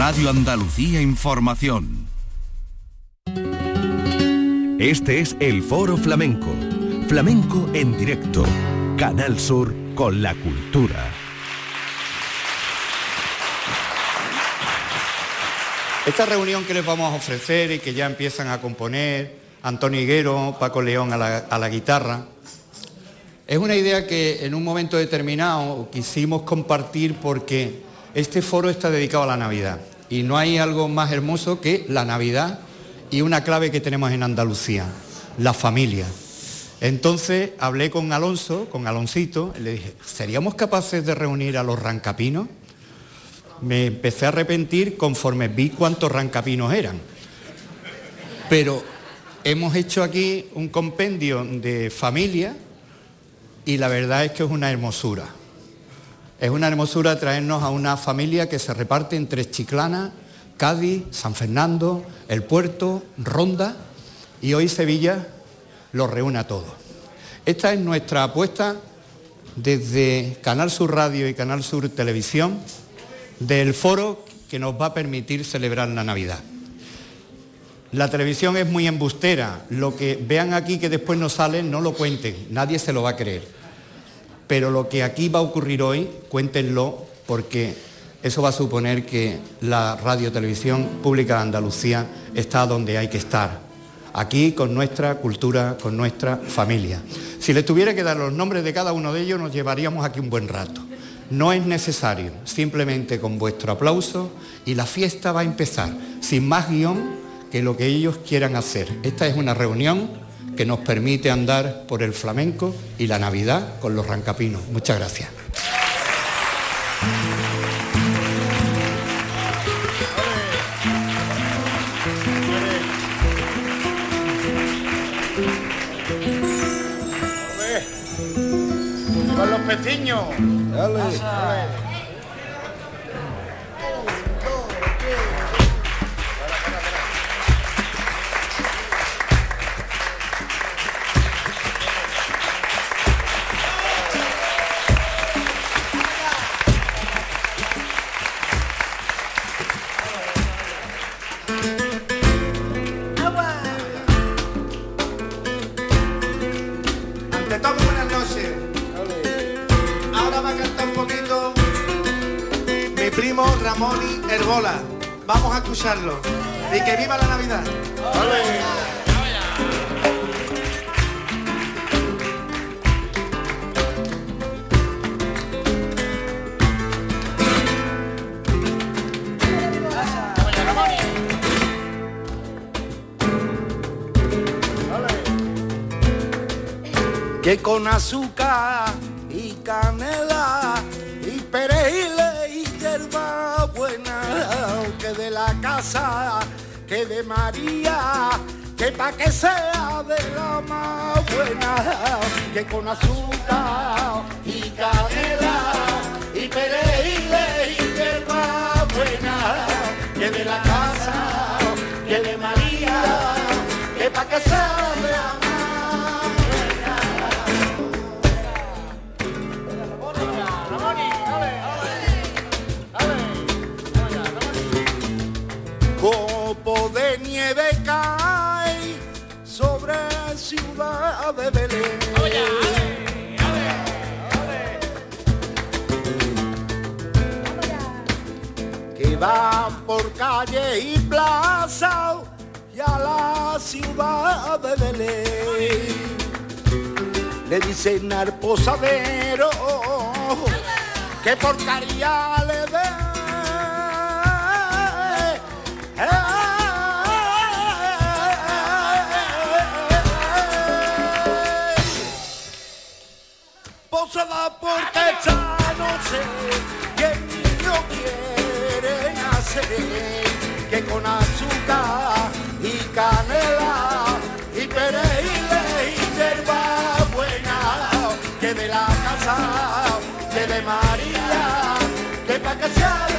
Radio Andalucía Información. Este es el Foro Flamenco. Flamenco en directo. Canal Sur con la cultura. Esta reunión que les vamos a ofrecer y que ya empiezan a componer Antonio Higuero, Paco León a la, a la guitarra, es una idea que en un momento determinado quisimos compartir porque este foro está dedicado a la Navidad y no hay algo más hermoso que la Navidad y una clave que tenemos en Andalucía, la familia. Entonces hablé con Alonso, con Aloncito, le dije, ¿seríamos capaces de reunir a los rancapinos? Me empecé a arrepentir conforme vi cuántos rancapinos eran. Pero hemos hecho aquí un compendio de familia y la verdad es que es una hermosura. Es una hermosura traernos a una familia que se reparte entre Chiclana, Cádiz, San Fernando, El Puerto, Ronda y hoy Sevilla lo reúne a todos. Esta es nuestra apuesta desde Canal Sur Radio y Canal Sur Televisión del foro que nos va a permitir celebrar la Navidad. La televisión es muy embustera, lo que vean aquí que después no sale, no lo cuenten, nadie se lo va a creer. Pero lo que aquí va a ocurrir hoy, cuéntenlo porque eso va a suponer que la radio televisión pública de Andalucía está donde hay que estar, aquí con nuestra cultura, con nuestra familia. Si les tuviera que dar los nombres de cada uno de ellos, nos llevaríamos aquí un buen rato. No es necesario, simplemente con vuestro aplauso y la fiesta va a empezar, sin más guion que lo que ellos quieran hacer. Esta es una reunión que nos permite andar por el flamenco y la Navidad con los rancapinos. Muchas gracias. Dale. Vamos escucharlo. Y que viva la Navidad. Que con azúcar María, que pa' que sea de la más buena, que con azúcar y canela y perejil y hierba buena, que de la ciudad de Belén. Que van por calle y plaza y a la ciudad de Belén. Le dicen al posadero que porcaría le porque ya no sé qué niño quiere hacer que con azúcar y canela y perejil y hierba buena que de la casa que de María que pa' que sea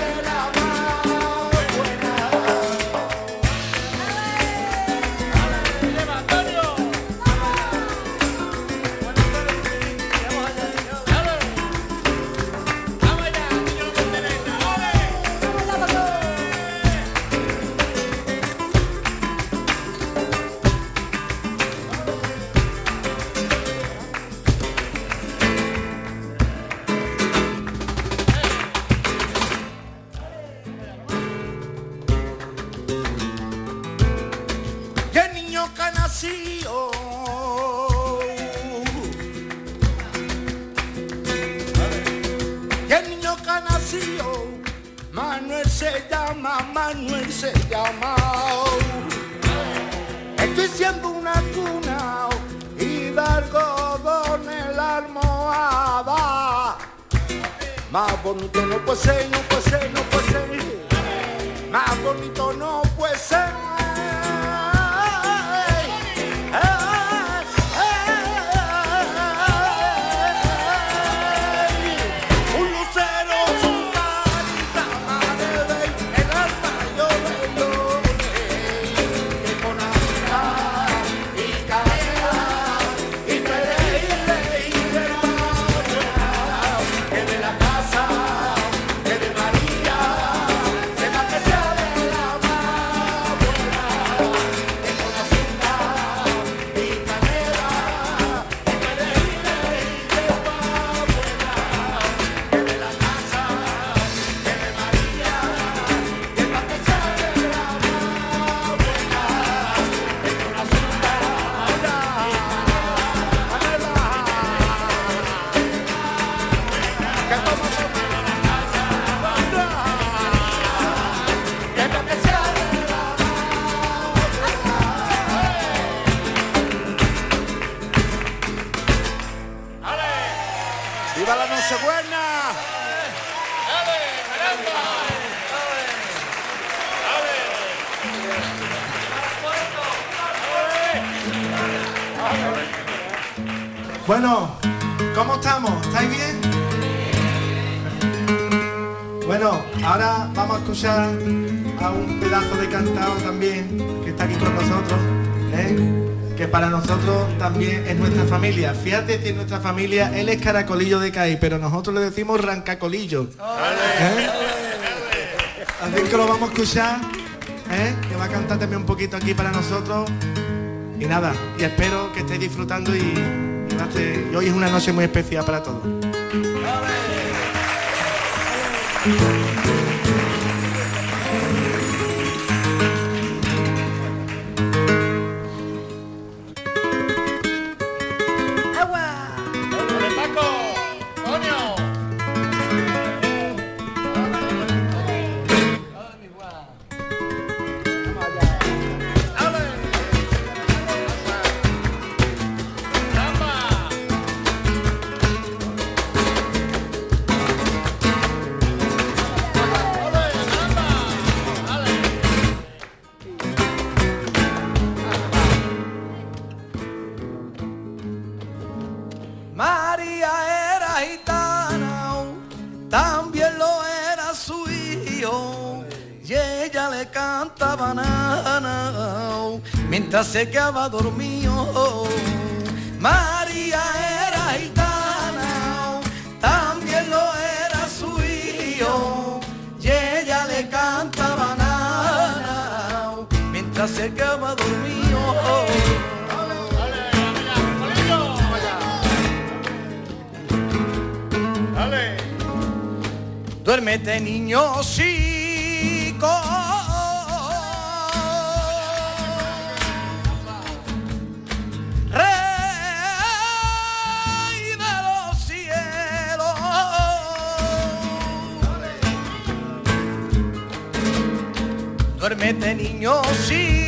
bonito no puede no no. Bueno, ¿cómo estamos? ¿Estáis bien? Bueno, ahora vamos a escuchar a un pedazo de cantado también que está aquí con nosotros, ¿eh? Que para nosotros también es nuestra familia. Fíjate que nuestra familia, él es caracolillo de Caí, pero nosotros le decimos rancacolillo. ¿eh? Así que lo vamos a escuchar, ¿eh? que va a cantar también un poquito aquí para nosotros. Y nada, y espero que estéis disfrutando y y hoy es una noche muy especial para todos. Se quedaba dormido. María era gitana, también lo era su hijo, y ella le cantaba nada mientras se quedaba dormido. Duérmete niño, sí. Duérmete niño, sí.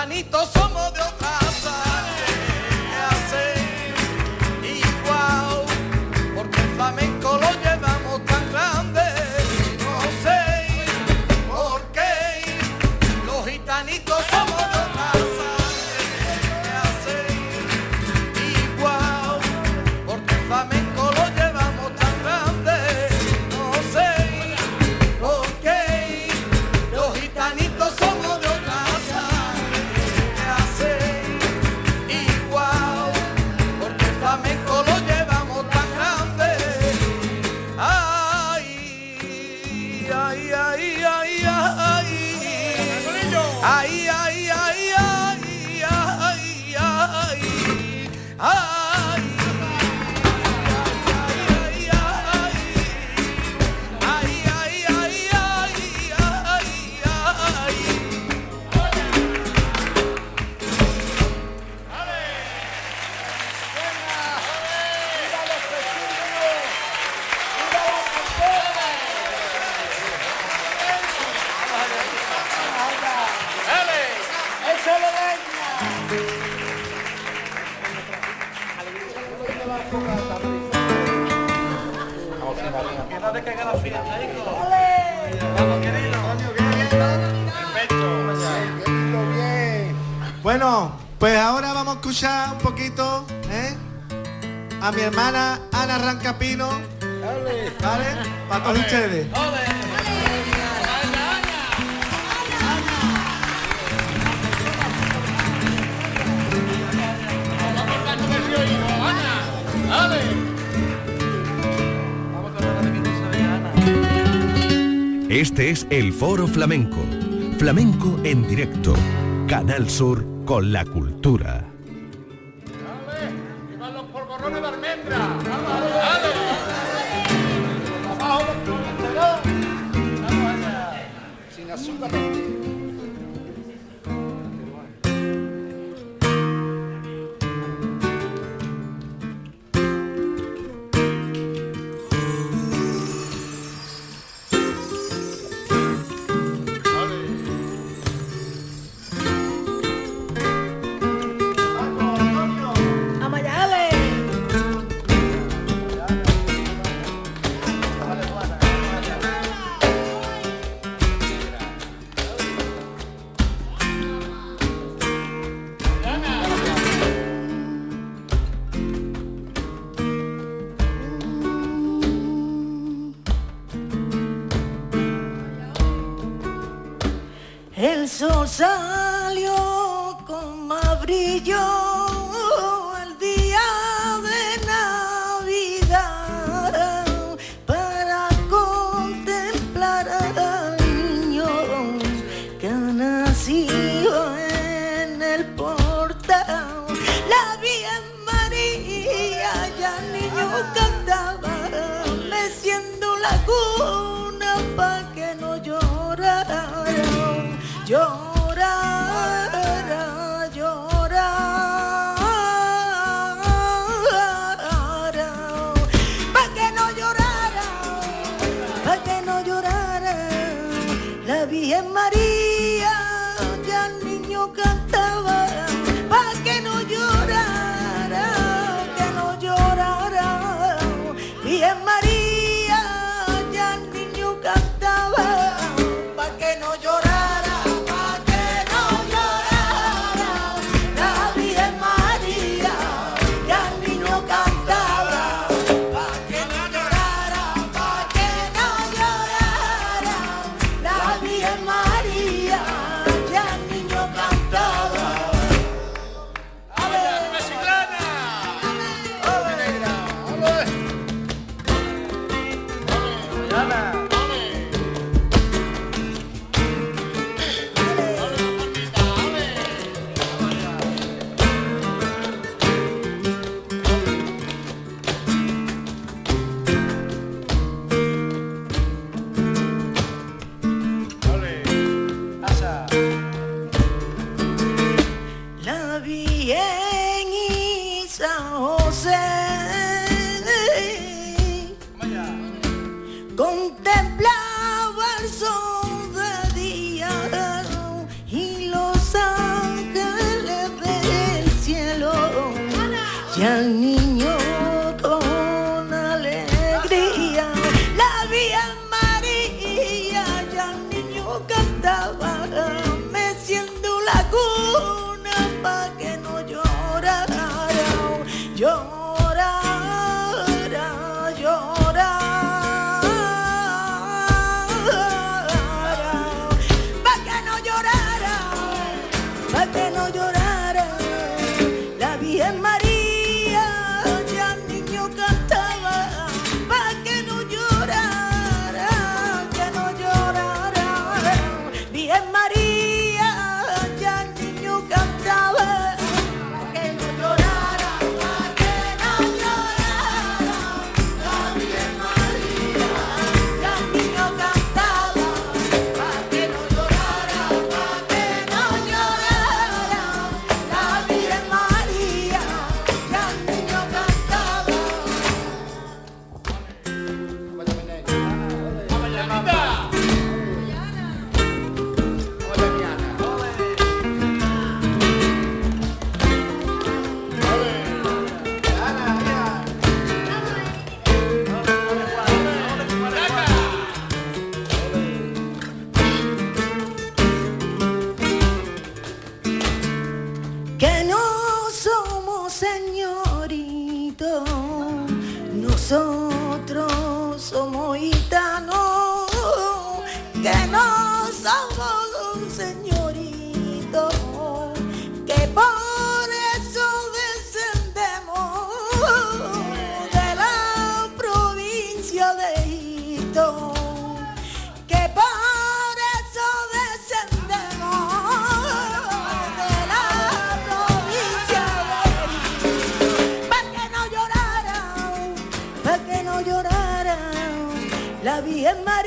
hermanitos somos de Este es el Foro Flamenco. Flamenco en directo. Canal Sur con la cultura. llorar. que por eso descendemos de la provincia de para que no llorara, para que no llorara la Virgen María.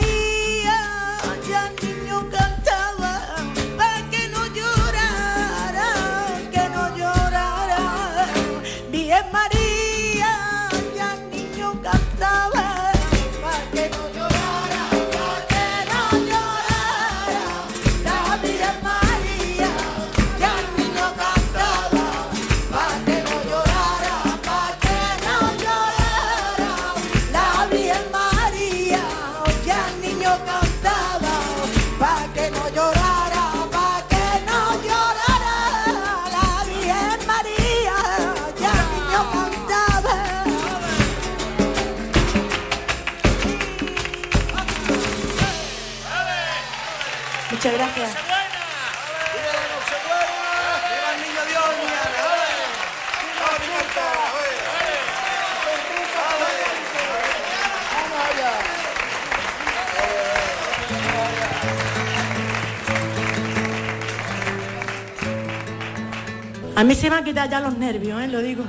van quitar ya los nervios, ¿eh? lo digo.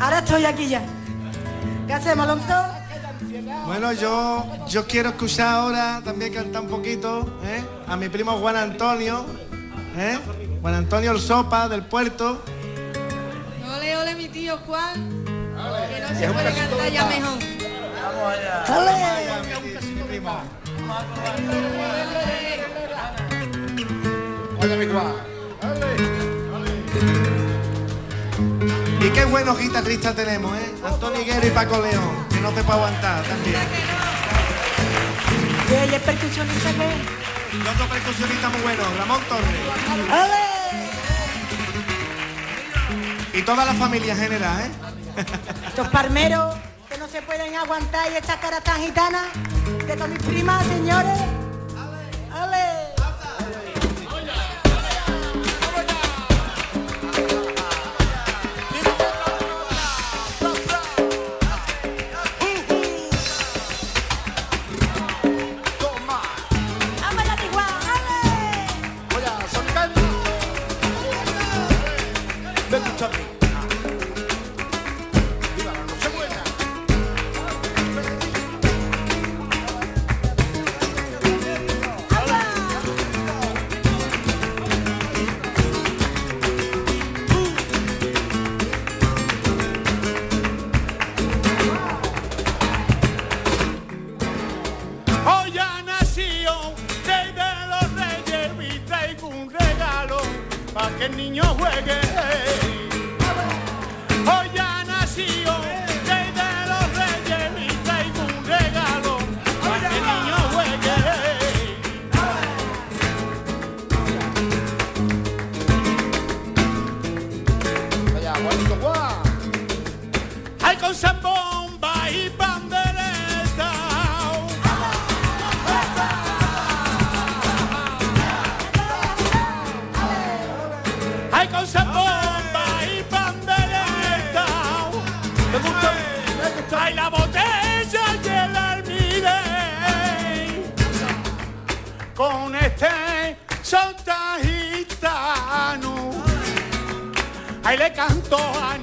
Ahora estoy aquí ya. ¿Qué hacemos, Alonso? Bueno, yo, yo quiero escuchar ahora también cantar un poquito ¿eh? a mi primo Juan Antonio, ¿eh? Juan Antonio El Sopa del Puerto. Ole, ole, mi tío Juan. Que no se puede cantar ya mejor. Vamos allá. Vamos allá, mi, mi primo. Hola, mi Juan. Buenos guitarristas tenemos, ¿eh? Antonio Higuero y Paco León, que no te puedo aguantar también. ¿Y el percusionista qué? Y otro percusionista muy bueno, Ramón Torres. ¡Ale! Y toda la familia en general, ¿eh? Estos palmeros que no se pueden aguantar y esta cara tan gitana de con mis primas, señores. Con zambomba y pandereta. Hay con zambomba y pandereta. ¿Te gusta? Hay la botella y el almidey. Con este son tan gitano. Ahí le canto a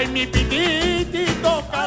Ay, mi pititi toca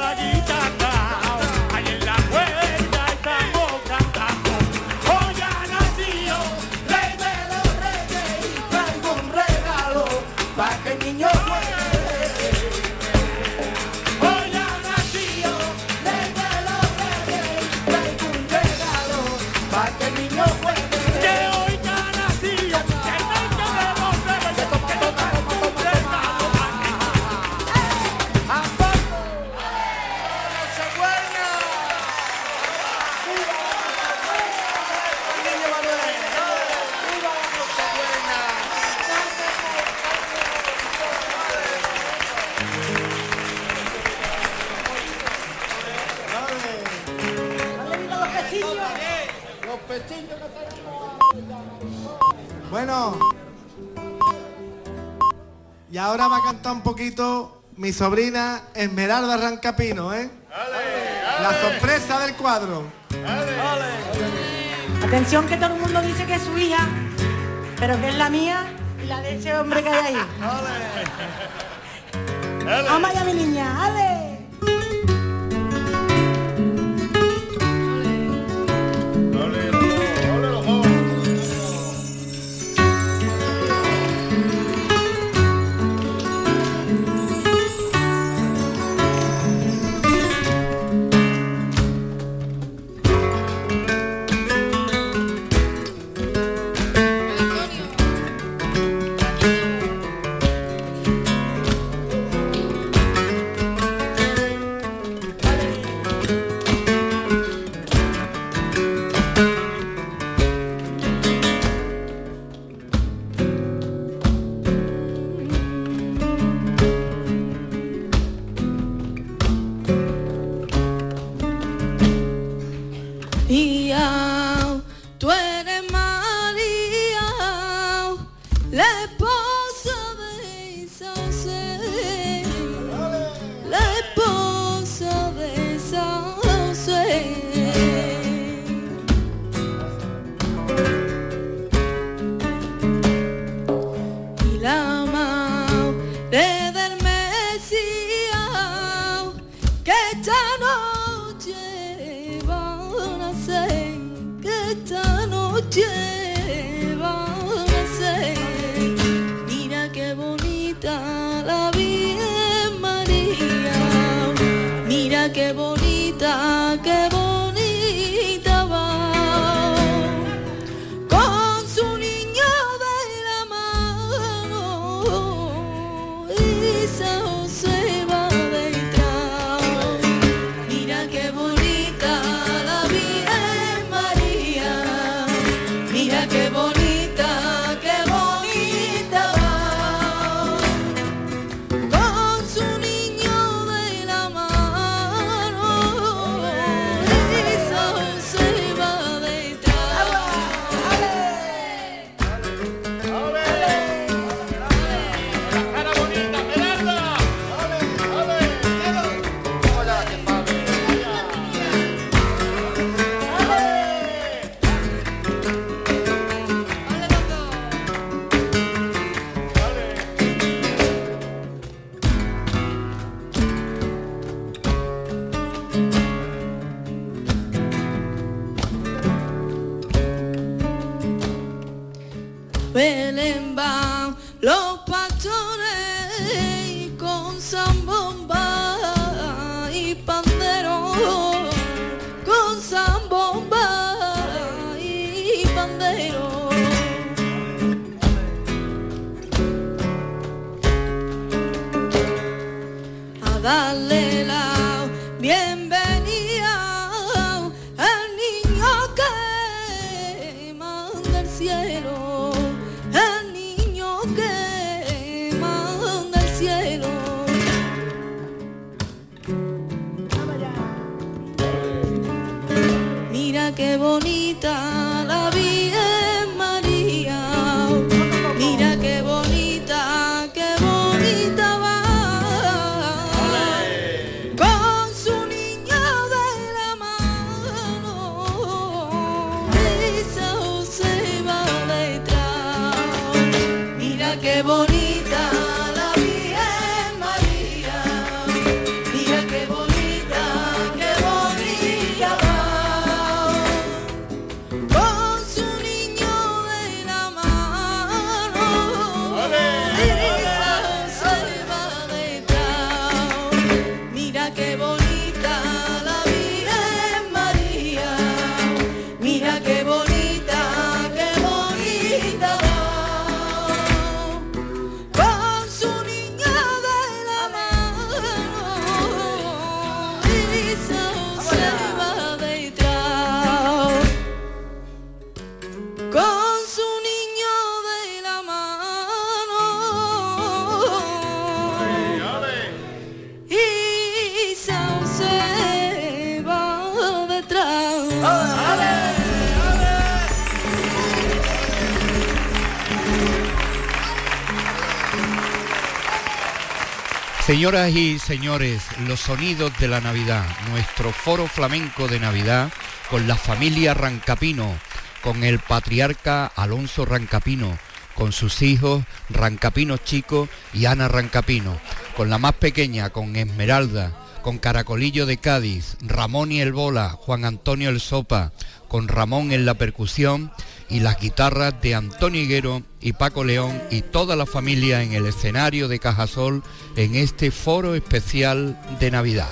mi sobrina Esmeralda Rancapino, ¿eh? La sorpresa del cuadro. Atención que todo el mundo dice que es su hija, pero que es la mía y la de ese hombre que hay ahí. Vamos allá, mi niña, ¡ale! Señoras y señores, los sonidos de la Navidad, nuestro foro flamenco de Navidad con la familia Rancapino, con el patriarca Alonso Rancapino, con sus hijos Rancapino Chico y Ana Rancapino, con la más pequeña, con Esmeralda, con Caracolillo de Cádiz, Ramón y el Bola, Juan Antonio el Sopa, con Ramón en la percusión y las guitarras de Antonio Higuero y Paco León y toda la familia en el escenario de Cajasol en este foro especial de Navidad.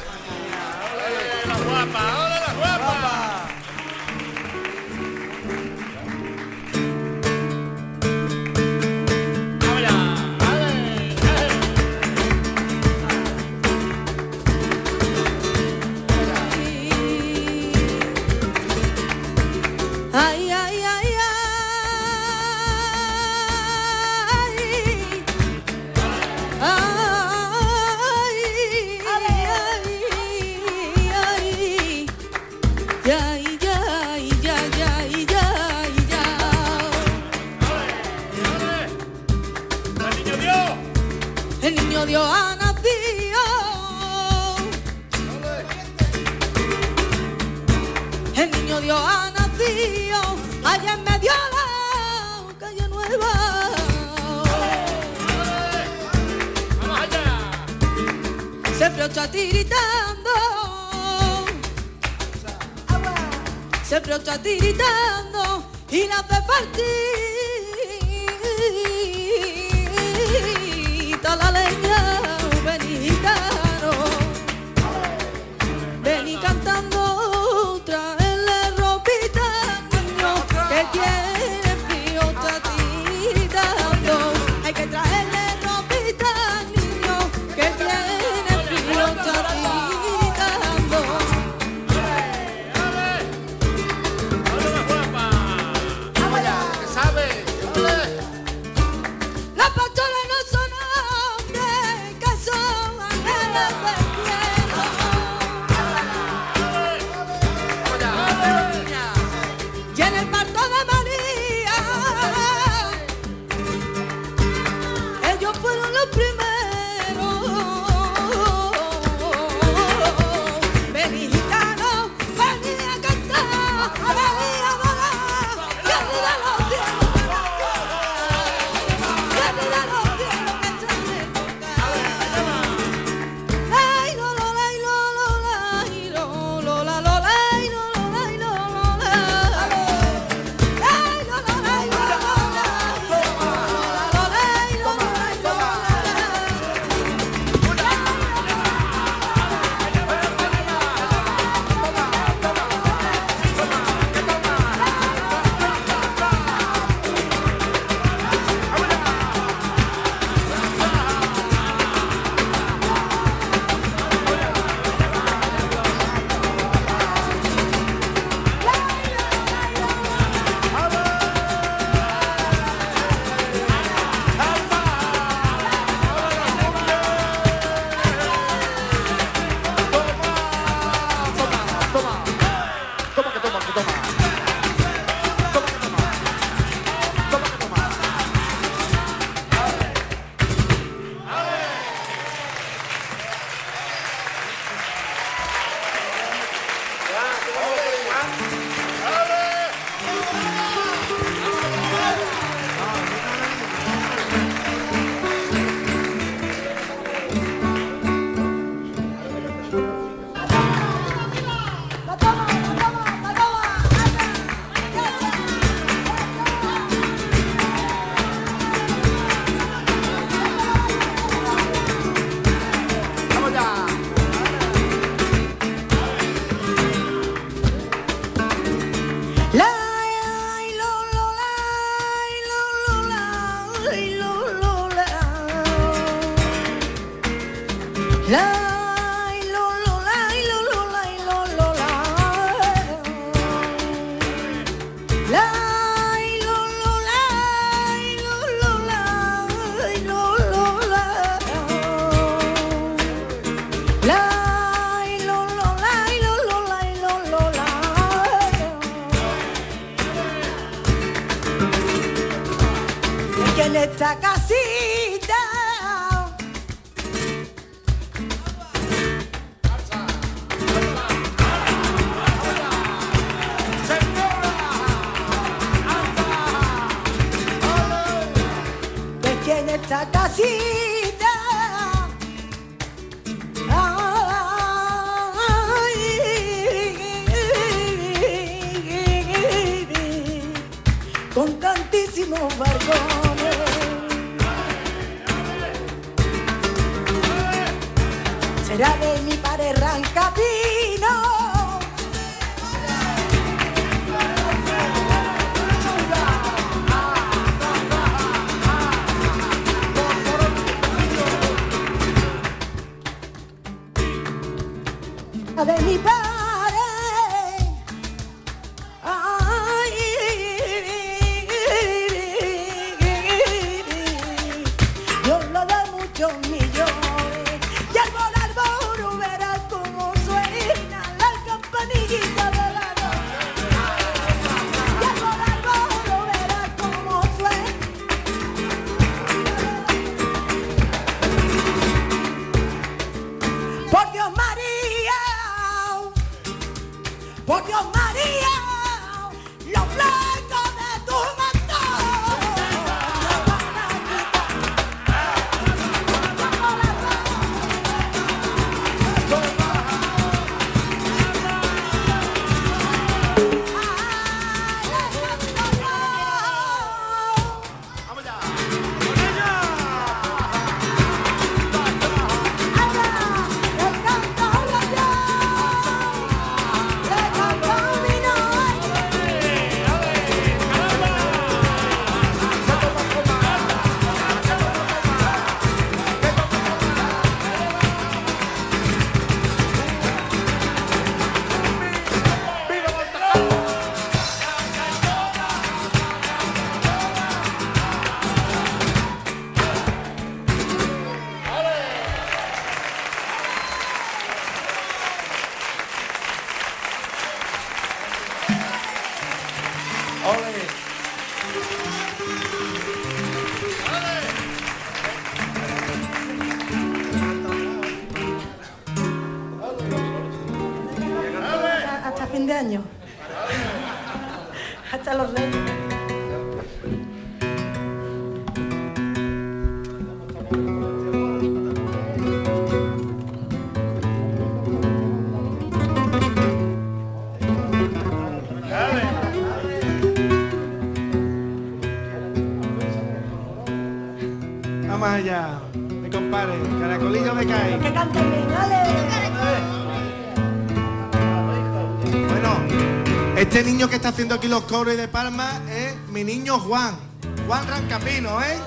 Está haciendo aquí los coros de palma es mi niño Juan. Juan Rancapino, ¿eh?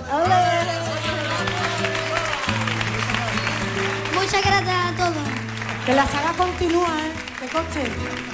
Muchas gracias a todos. Que la saga continúa, ¿eh? Que conste.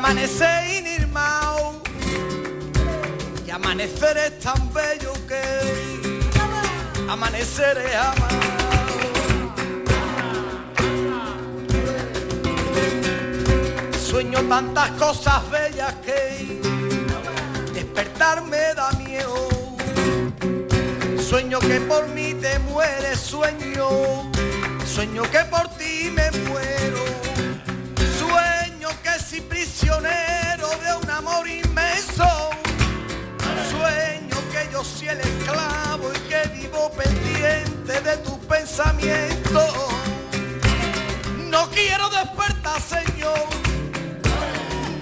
Y amanece inirmao y amanecer es tan bello que amanecer es amado. Sueño tantas cosas bellas que despertar me da miedo. Sueño que por mí te mueres, sueño, sueño que por ti me Soy el esclavo y que vivo pendiente de tus pensamientos. No quiero despertar, Señor.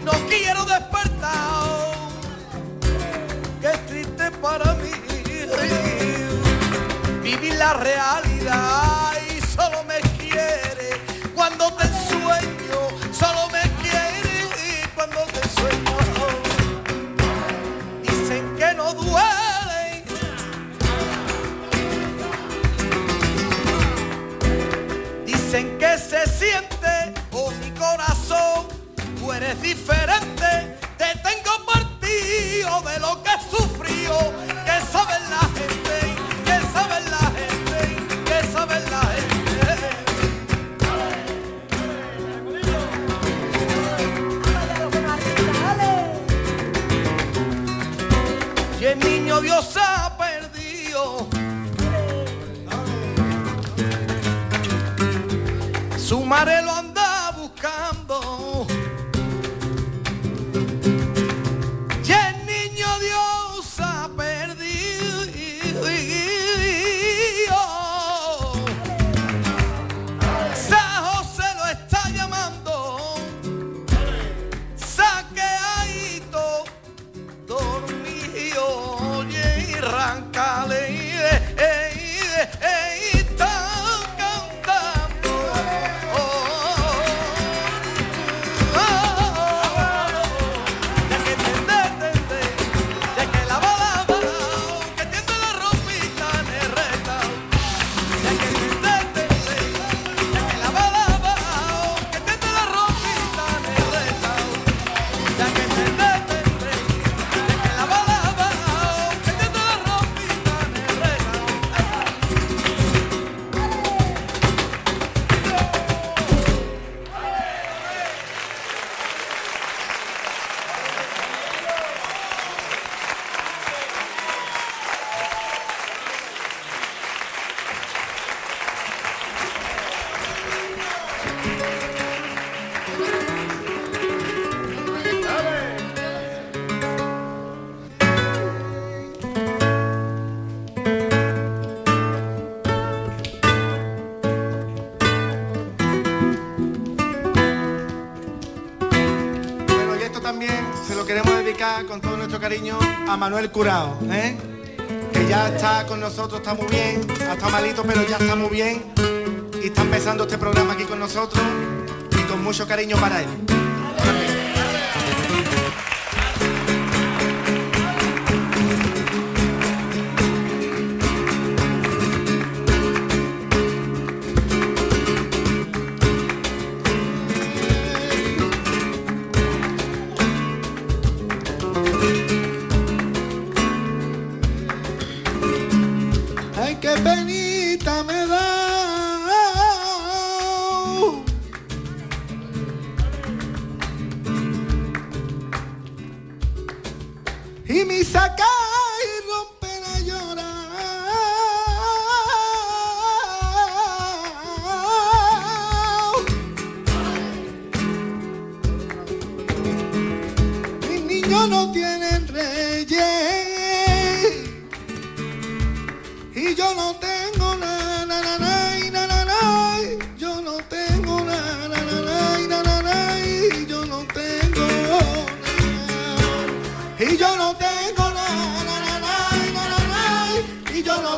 No quiero despertar. Qué triste para mí vivir la realidad eres diferente. Te tengo partido de lo que he sufrido. Que sabe la gente, que sabe la gente, que sabe la gente. Y el niño Dios perdido. Su madre a Manuel Curao, ¿eh? que ya está con nosotros, está muy bien, ha estado malito, pero ya está muy bien y está empezando este programa aquí con nosotros y con mucho cariño para él.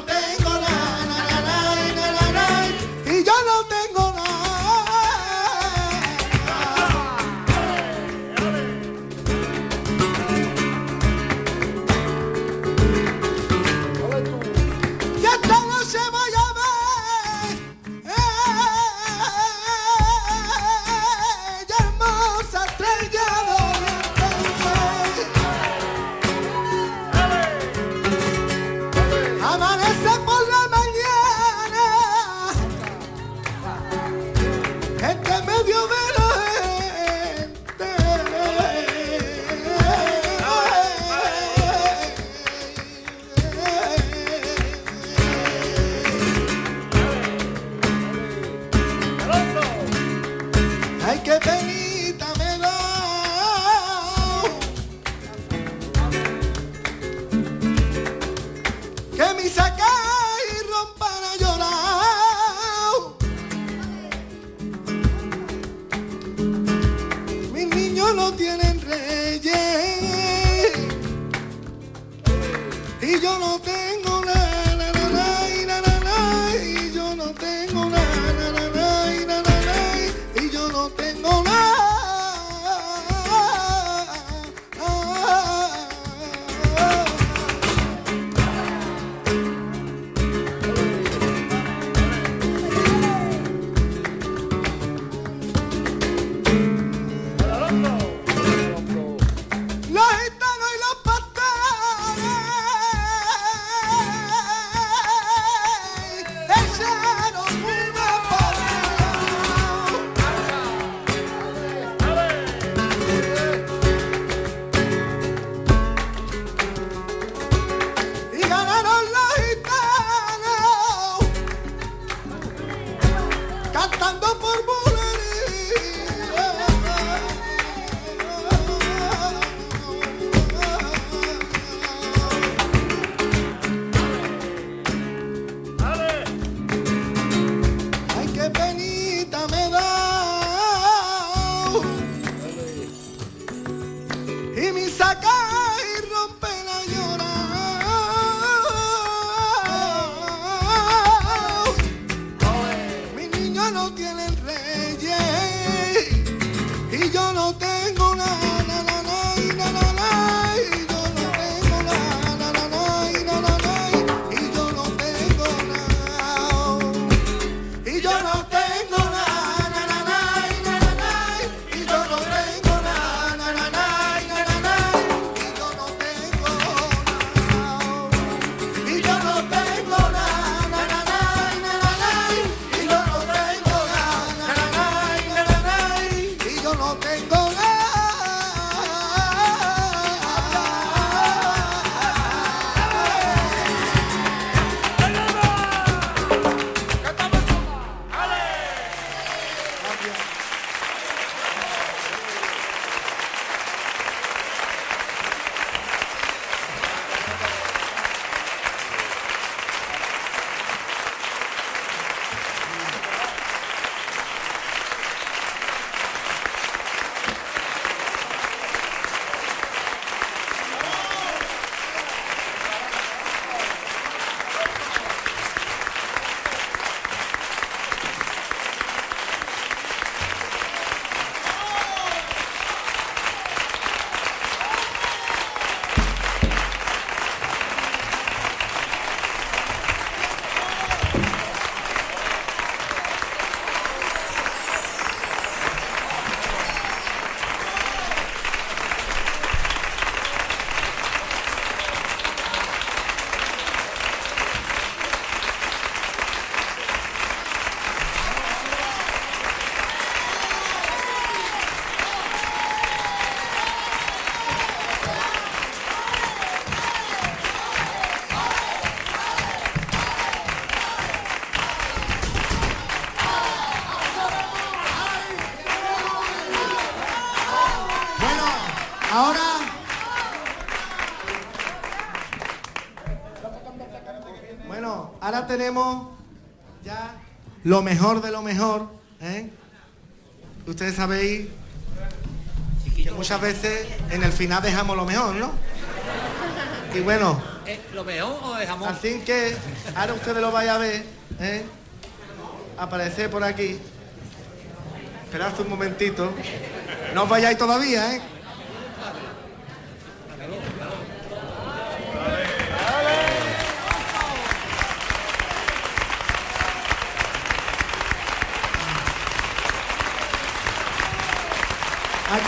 no tenemos ya lo mejor de lo mejor. ¿eh? Ustedes sabéis que muchas veces en el final dejamos lo mejor, ¿no? Y bueno, ¿Eh, ¿Lo mejor o dejamos? así que ahora ustedes lo vayan a ver, ¿eh? aparecer por aquí. Esperad un momentito. No os vayáis todavía, ¿eh?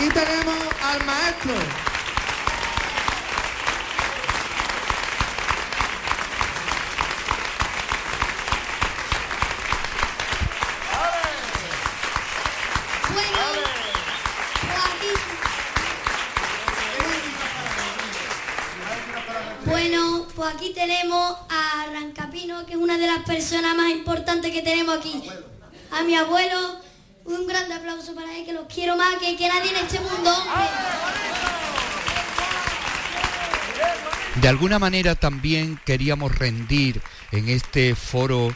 Aquí tenemos al maestro. Bueno, pues aquí- tenemos a Rancapino, que es una de las personas más importantes que tenemos aquí. A mi abuelo, un grande aplauso para él, que los quiero más que, que nadie en este mundo. De alguna manera también queríamos rendir en este foro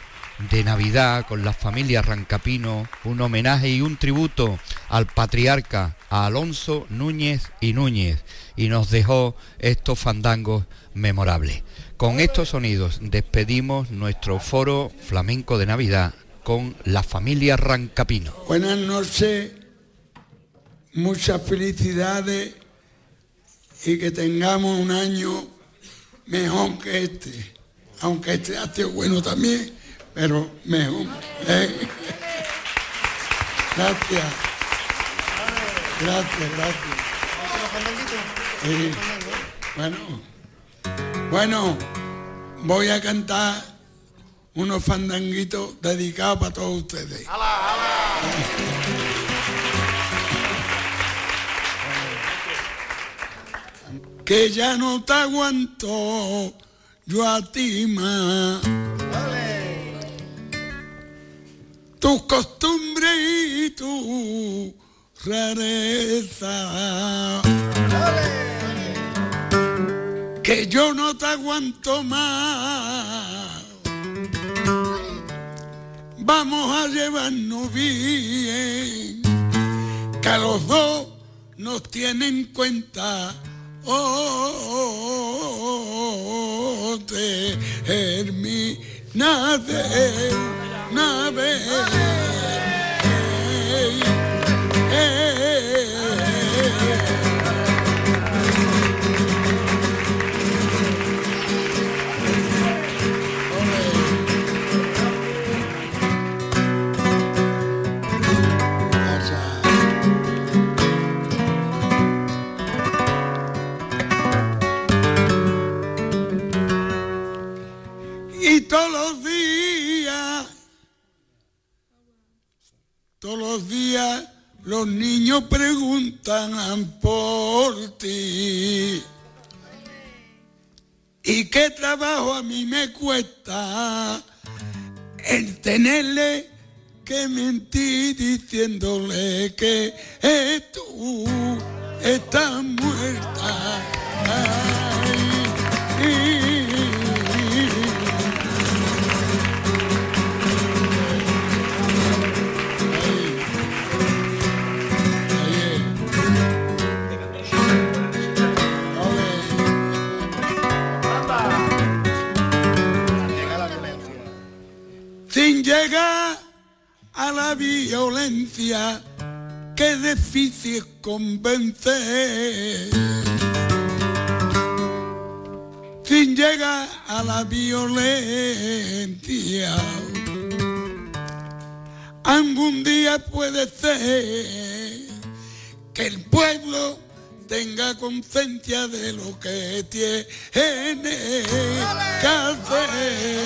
de Navidad con la familia Rancapino un homenaje y un tributo al patriarca, a Alonso Núñez y Núñez, y nos dejó estos fandangos memorables. Con estos sonidos despedimos nuestro foro flamenco de Navidad con la familia Rancapino. Buenas noches, muchas felicidades y que tengamos un año mejor que este. Aunque este ha sido bueno también, pero mejor. ¿eh? Gracias. Gracias, gracias. Bueno, bueno, voy a cantar unos fandanguitos dedicados para todos ustedes. Que ya no te aguanto yo a ti más. Tus costumbres y tu rareza. Que yo no te aguanto más. Vamos a llevarnos bien. Que a los dos nos tienen en cuenta. Oh, termina de una todos los días los niños preguntan por ti. ¿Y qué trabajo a mí me cuesta el tenerle que mentir diciéndole que eh, tú estás muerta? Sin llegar a la violencia que difícil convencer. Sin llegar a la violencia, algún día puede ser que el pueblo tenga conciencia de lo que tiene que hacer.